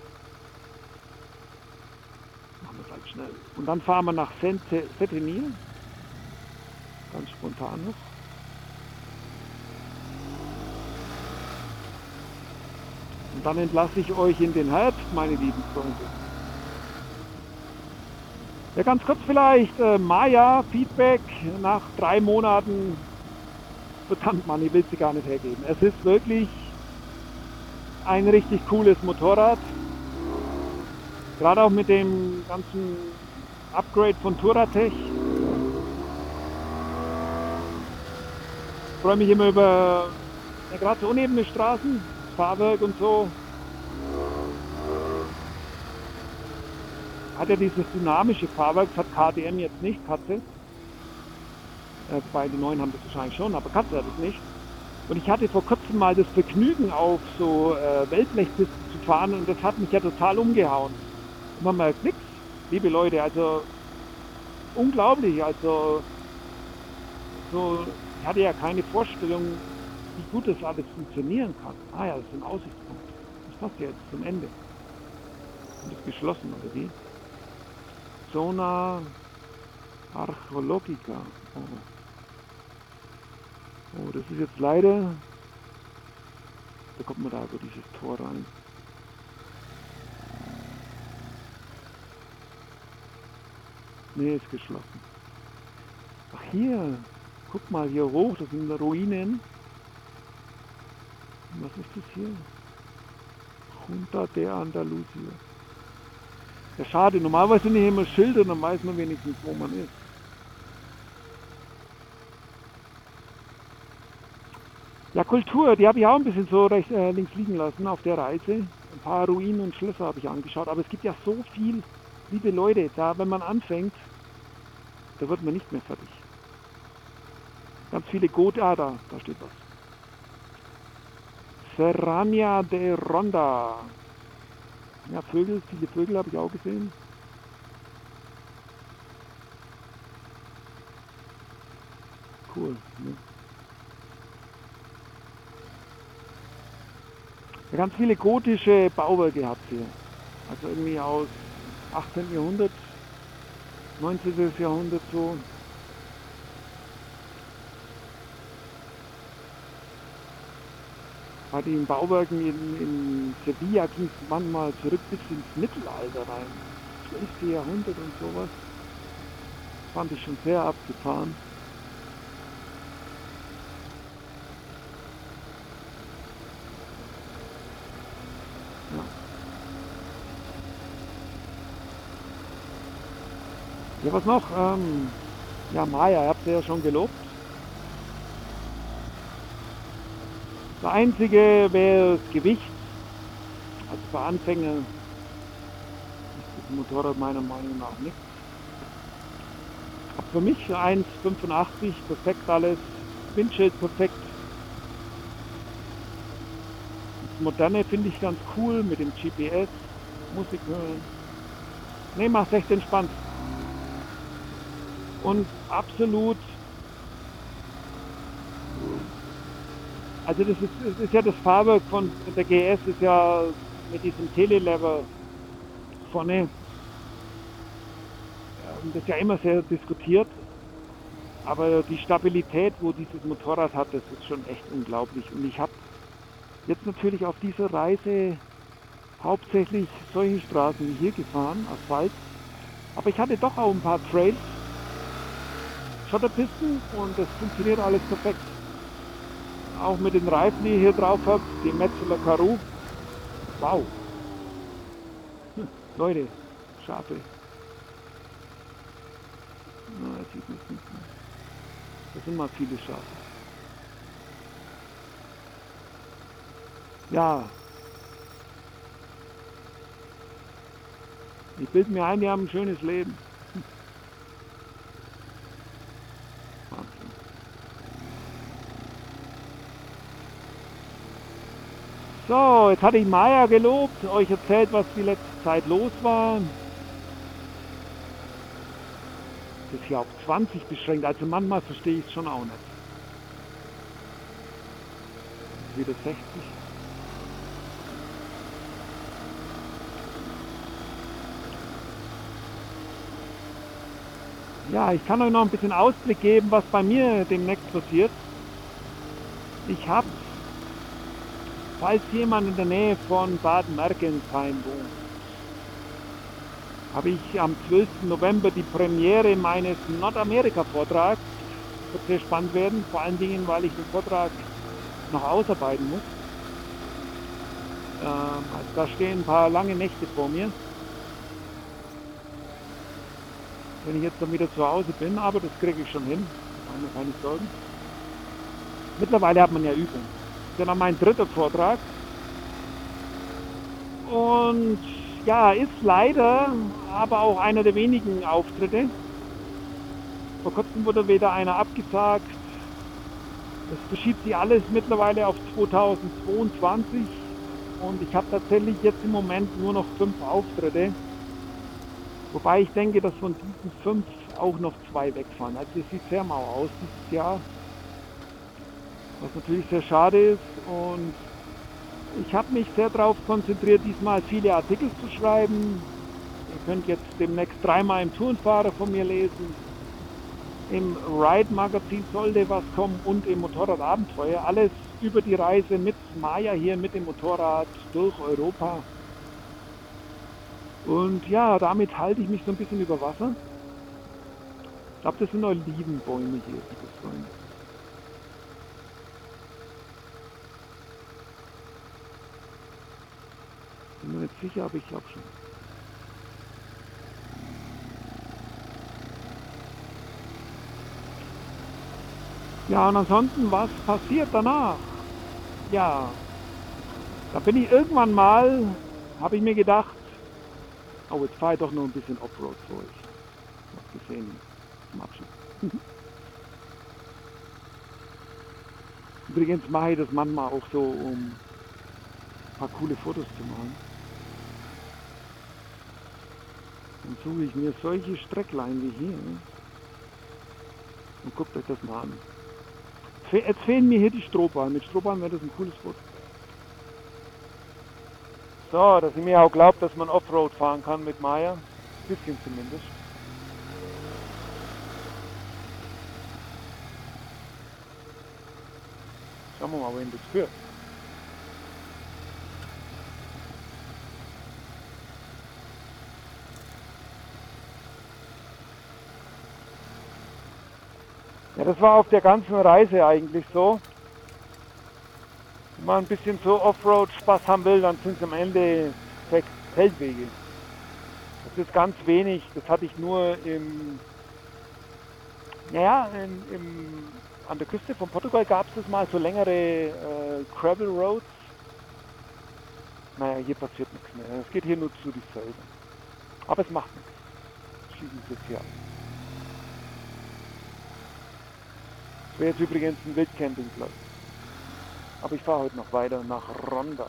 Machen wir es halt schnell. Und dann fahren wir nach Setenil. Ganz spontan noch. Und dann entlasse ich euch in den Herbst, meine lieben Freunde. Ja, ganz kurz vielleicht, äh, Maya, Feedback nach drei Monaten verdammt Mann, ich will sie gar nicht hergeben. Es ist wirklich ein richtig cooles Motorrad. Gerade auch mit dem ganzen Upgrade von Touratech. Ich freue mich immer über ja, gerade so unebene Straßen, Fahrwerk und so. Hat ja dieses dynamische Fahrwerk, das hat KTM jetzt nicht, Katze. Äh, bei den neuen haben das wahrscheinlich schon, aber Katze hat es nicht. Und ich hatte vor kurzem mal das Vergnügen, auf so äh, Weltblechpisten zu fahren und das hat mich ja total umgehauen. Und man merkt nichts, liebe Leute, also unglaublich, also so, ich hatte ja keine Vorstellung, wie gut das alles funktionieren kann. Ah ja, das ist ein Aussichtspunkt. Das passt ja jetzt zum Ende. Und ist geschlossen, oder wie? Zona Archeologica. Oh. Oh, das ist jetzt leider, da kommt man da über dieses Tor rein. Nee, ist geschlossen. Ach hier, guck mal hier hoch, das sind Ruinen. Was ist das hier? Junta de Andalusia. Ja, schade. Normalerweise sind hier immer Schilder, dann weiß man wenigstens, wo man ist. Ja, Kultur, die habe ich auch ein bisschen so rechts, äh, links liegen lassen auf der Reise. Ein paar Ruinen und Schlösser habe ich angeschaut, aber es gibt ja so viel, liebe Leute, da, wenn man anfängt, da wird man nicht mehr fertig. Ganz viele Got, ah, da, da steht was. Serrania de Ronda. Ja, Vögel, viele Vögel habe ich auch gesehen. Cool. Ne? Ganz viele gotische Bauwerke hat hier. Also irgendwie aus 18. Jahrhundert, 19. Jahrhundert so. Bei den Bauwerken in, in Sevilla ging es manchmal zurück bis ins Mittelalter rein. 12. Jahrhundert und sowas. Fand ich schon sehr abgefahren. Ja, was noch? Ähm, ja, Maya, ihr habt ja schon gelobt. Das einzige wäre das Gewicht. Also für Anfänger ist das Motorrad meiner Meinung nach nichts. Für mich 1,85 perfekt alles, Windschild perfekt. Das Moderne finde ich ganz cool mit dem GPS, Musik hören. Ne, macht echt entspannt. Und absolut Also das ist, das ist ja das Fahrwerk von der GS, ist ja mit diesem Telelever vorne. Das ist ja immer sehr diskutiert. Aber die Stabilität, wo dieses Motorrad hat, das ist schon echt unglaublich. Und ich habe jetzt natürlich auf dieser Reise hauptsächlich solche Straßen wie hier gefahren, Asphalt. Aber ich hatte doch auch ein paar Trails, Schotterpisten und das funktioniert alles perfekt auch mit den Reifen, die ihr hier drauf habt, die Metzeler Karoo. Wow. Hm, Leute, Schafe. Na, das sieht man sind mal viele Schafe. Ja. Ich bilde mir ein, die haben ein schönes Leben. So, jetzt hatte ich Maya gelobt, euch erzählt, was die letzte Zeit los war. Das ist hier auf 20 beschränkt, also manchmal verstehe ich es schon auch nicht. Wieder 60. Ja, ich kann euch noch ein bisschen Ausblick geben, was bei mir demnächst passiert. Ich habe Falls jemand in der Nähe von Bad Mergentheim wohnt, habe ich am 12. November die Premiere meines Nordamerika-Vortrags. Wird sehr spannend werden, vor allen Dingen, weil ich den Vortrag noch ausarbeiten muss. Ähm, also da stehen ein paar lange Nächte vor mir. Wenn ich jetzt dann wieder zu Hause bin, aber das kriege ich schon hin. Keine, Sorgen. Mittlerweile hat man ja Übung genau mein dritter Vortrag. Und ja, ist leider aber auch einer der wenigen Auftritte. Vor kurzem wurde wieder einer abgesagt. Das verschiebt sich alles mittlerweile auf 2022 und ich habe tatsächlich jetzt im Moment nur noch fünf Auftritte. Wobei ich denke, dass von diesen fünf auch noch zwei wegfahren. Also es sieht sehr mau aus dieses Jahr was natürlich sehr schade ist. Und ich habe mich sehr darauf konzentriert, diesmal viele Artikel zu schreiben. Ihr könnt jetzt demnächst dreimal im Tourenfahrer von mir lesen. Im Ride-Magazin sollte was kommen und im Motorradabenteuer. Alles über die Reise mit Maya hier mit dem Motorrad durch Europa. Und ja, damit halte ich mich so ein bisschen über Wasser. Ich glaube, das sind Olivenbäume hier, liebe Freunde. Bin mir nicht sicher, aber ich glaube schon. Ja, und ansonsten, was passiert danach? Ja, da bin ich irgendwann mal, habe ich mir gedacht, oh, jetzt fahre ich doch nur ein bisschen Offroad durch. Ich habe gesehen, zum Abschied. Übrigens mache ich das manchmal auch so, um ein paar coole Fotos zu machen. Dann suche ich mir solche Strecklein wie hier und guckt euch das mal an. Jetzt fehlen mir hier die Strohbahn. Mit Strohbahn wäre das ein cooles Foto. So, dass ich mir auch glaubt, dass man Offroad fahren kann mit Maya. Bisschen zumindest. Schauen wir mal, wohin das führt. Ja, das war auf der ganzen Reise eigentlich so. Wenn man ein bisschen so Offroad-Spaß haben will, dann sind es am Ende Feldwege. Das ist ganz wenig. Das hatte ich nur im, naja, in, im, an der Küste von Portugal gab es das mal, so längere äh, Gravel Roads. Naja, hier passiert nichts mehr. Es geht hier nur zu die Felder. Aber es macht nichts. Schießen sie jetzt hier ab. Das wäre jetzt übrigens ein Wildcampingplatz. Aber ich fahre heute noch weiter nach Ronda.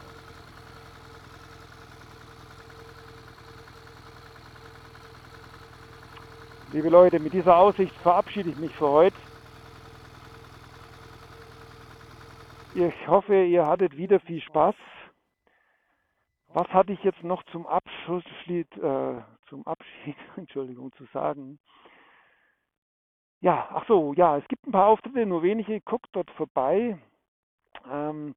Liebe Leute, mit dieser Aussicht verabschiede ich mich für heute. Ich hoffe, ihr hattet wieder viel Spaß. Was hatte ich jetzt noch zum Abschluss, äh, zum Abschied, Entschuldigung, zu sagen? Ja, ach so, ja, es gibt ein paar Auftritte, nur wenige. Guckt dort vorbei. Ähm,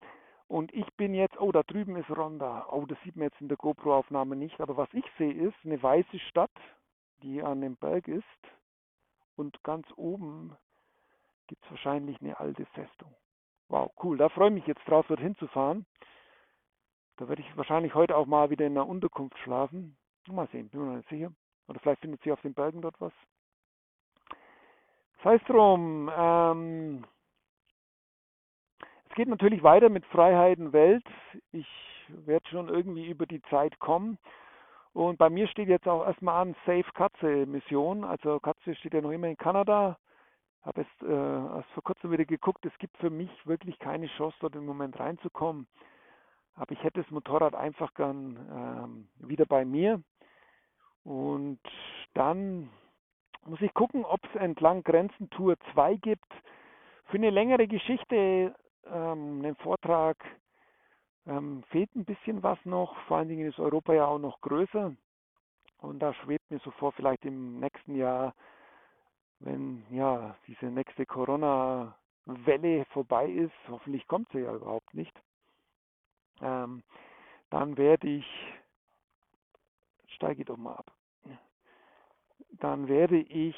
und ich bin jetzt, oh, da drüben ist Ronda. Oh, das sieht man jetzt in der GoPro-Aufnahme nicht. Aber was ich sehe, ist eine weiße Stadt, die an dem Berg ist. Und ganz oben gibt es wahrscheinlich eine alte Festung. Wow, cool. Da freue ich mich jetzt drauf, dorthin zu fahren. Da werde ich wahrscheinlich heute auch mal wieder in einer Unterkunft schlafen. Mal sehen, bin mir noch nicht sicher. Oder vielleicht findet sich auf den Bergen dort was. Sei es drum. Ähm, es geht natürlich weiter mit Freiheiten Welt. Ich werde schon irgendwie über die Zeit kommen. Und bei mir steht jetzt auch erstmal an Safe Katze Mission. Also Katze steht ja noch immer in Kanada. Habe jetzt äh, erst vor kurzem wieder geguckt. Es gibt für mich wirklich keine Chance, dort im Moment reinzukommen. Aber ich hätte das Motorrad einfach gern ähm, wieder bei mir. Und dann muss ich gucken, ob es entlang Grenzen Tour 2 gibt. Für eine längere Geschichte, ähm, einen Vortrag, ähm, fehlt ein bisschen was noch. Vor allen Dingen ist Europa ja auch noch größer. Und da schwebt mir so vor, vielleicht im nächsten Jahr, wenn ja diese nächste Corona-Welle vorbei ist, hoffentlich kommt sie ja überhaupt nicht, ähm, dann werde ich, steige doch mal ab dann werde ich,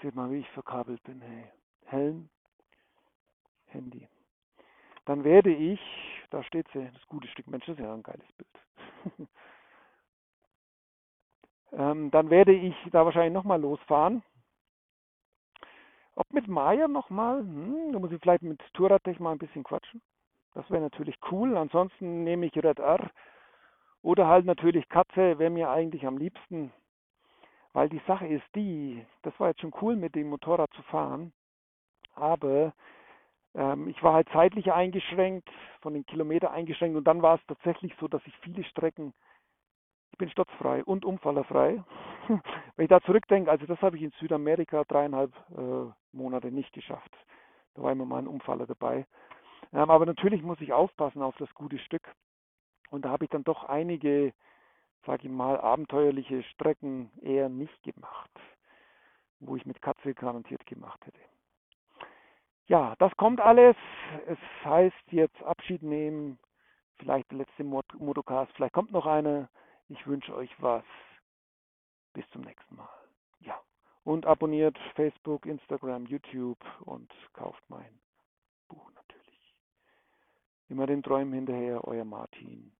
seht mal, wie ich verkabelt bin, hey, Helm, Handy. Dann werde ich, da steht sie, das gute Stück Mensch, das ist ja ein geiles Bild. ähm, dann werde ich da wahrscheinlich nochmal losfahren. Ob mit Maya nochmal? Hm, da muss ich vielleicht mit Touratech mal ein bisschen quatschen. Das wäre natürlich cool. Ansonsten nehme ich Red R oder halt natürlich Katze wäre mir eigentlich am liebsten, weil die Sache ist die, das war jetzt schon cool mit dem Motorrad zu fahren, aber ähm, ich war halt zeitlich eingeschränkt, von den Kilometern eingeschränkt und dann war es tatsächlich so, dass ich viele Strecken, ich bin sturzfrei und unfallerfrei. Wenn ich da zurückdenke, also das habe ich in Südamerika dreieinhalb äh, Monate nicht geschafft. Da war immer mal ein Umfaller dabei. Ähm, aber natürlich muss ich aufpassen auf das gute Stück. Und da habe ich dann doch einige, sage ich mal, abenteuerliche Strecken eher nicht gemacht, wo ich mit Katze garantiert gemacht hätte. Ja, das kommt alles. Es heißt jetzt Abschied nehmen. Vielleicht der letzte Motocast, vielleicht kommt noch einer. Ich wünsche euch was. Bis zum nächsten Mal. Ja. Und abonniert Facebook, Instagram, YouTube und kauft mein Buch natürlich. Immer den Träumen hinterher, euer Martin.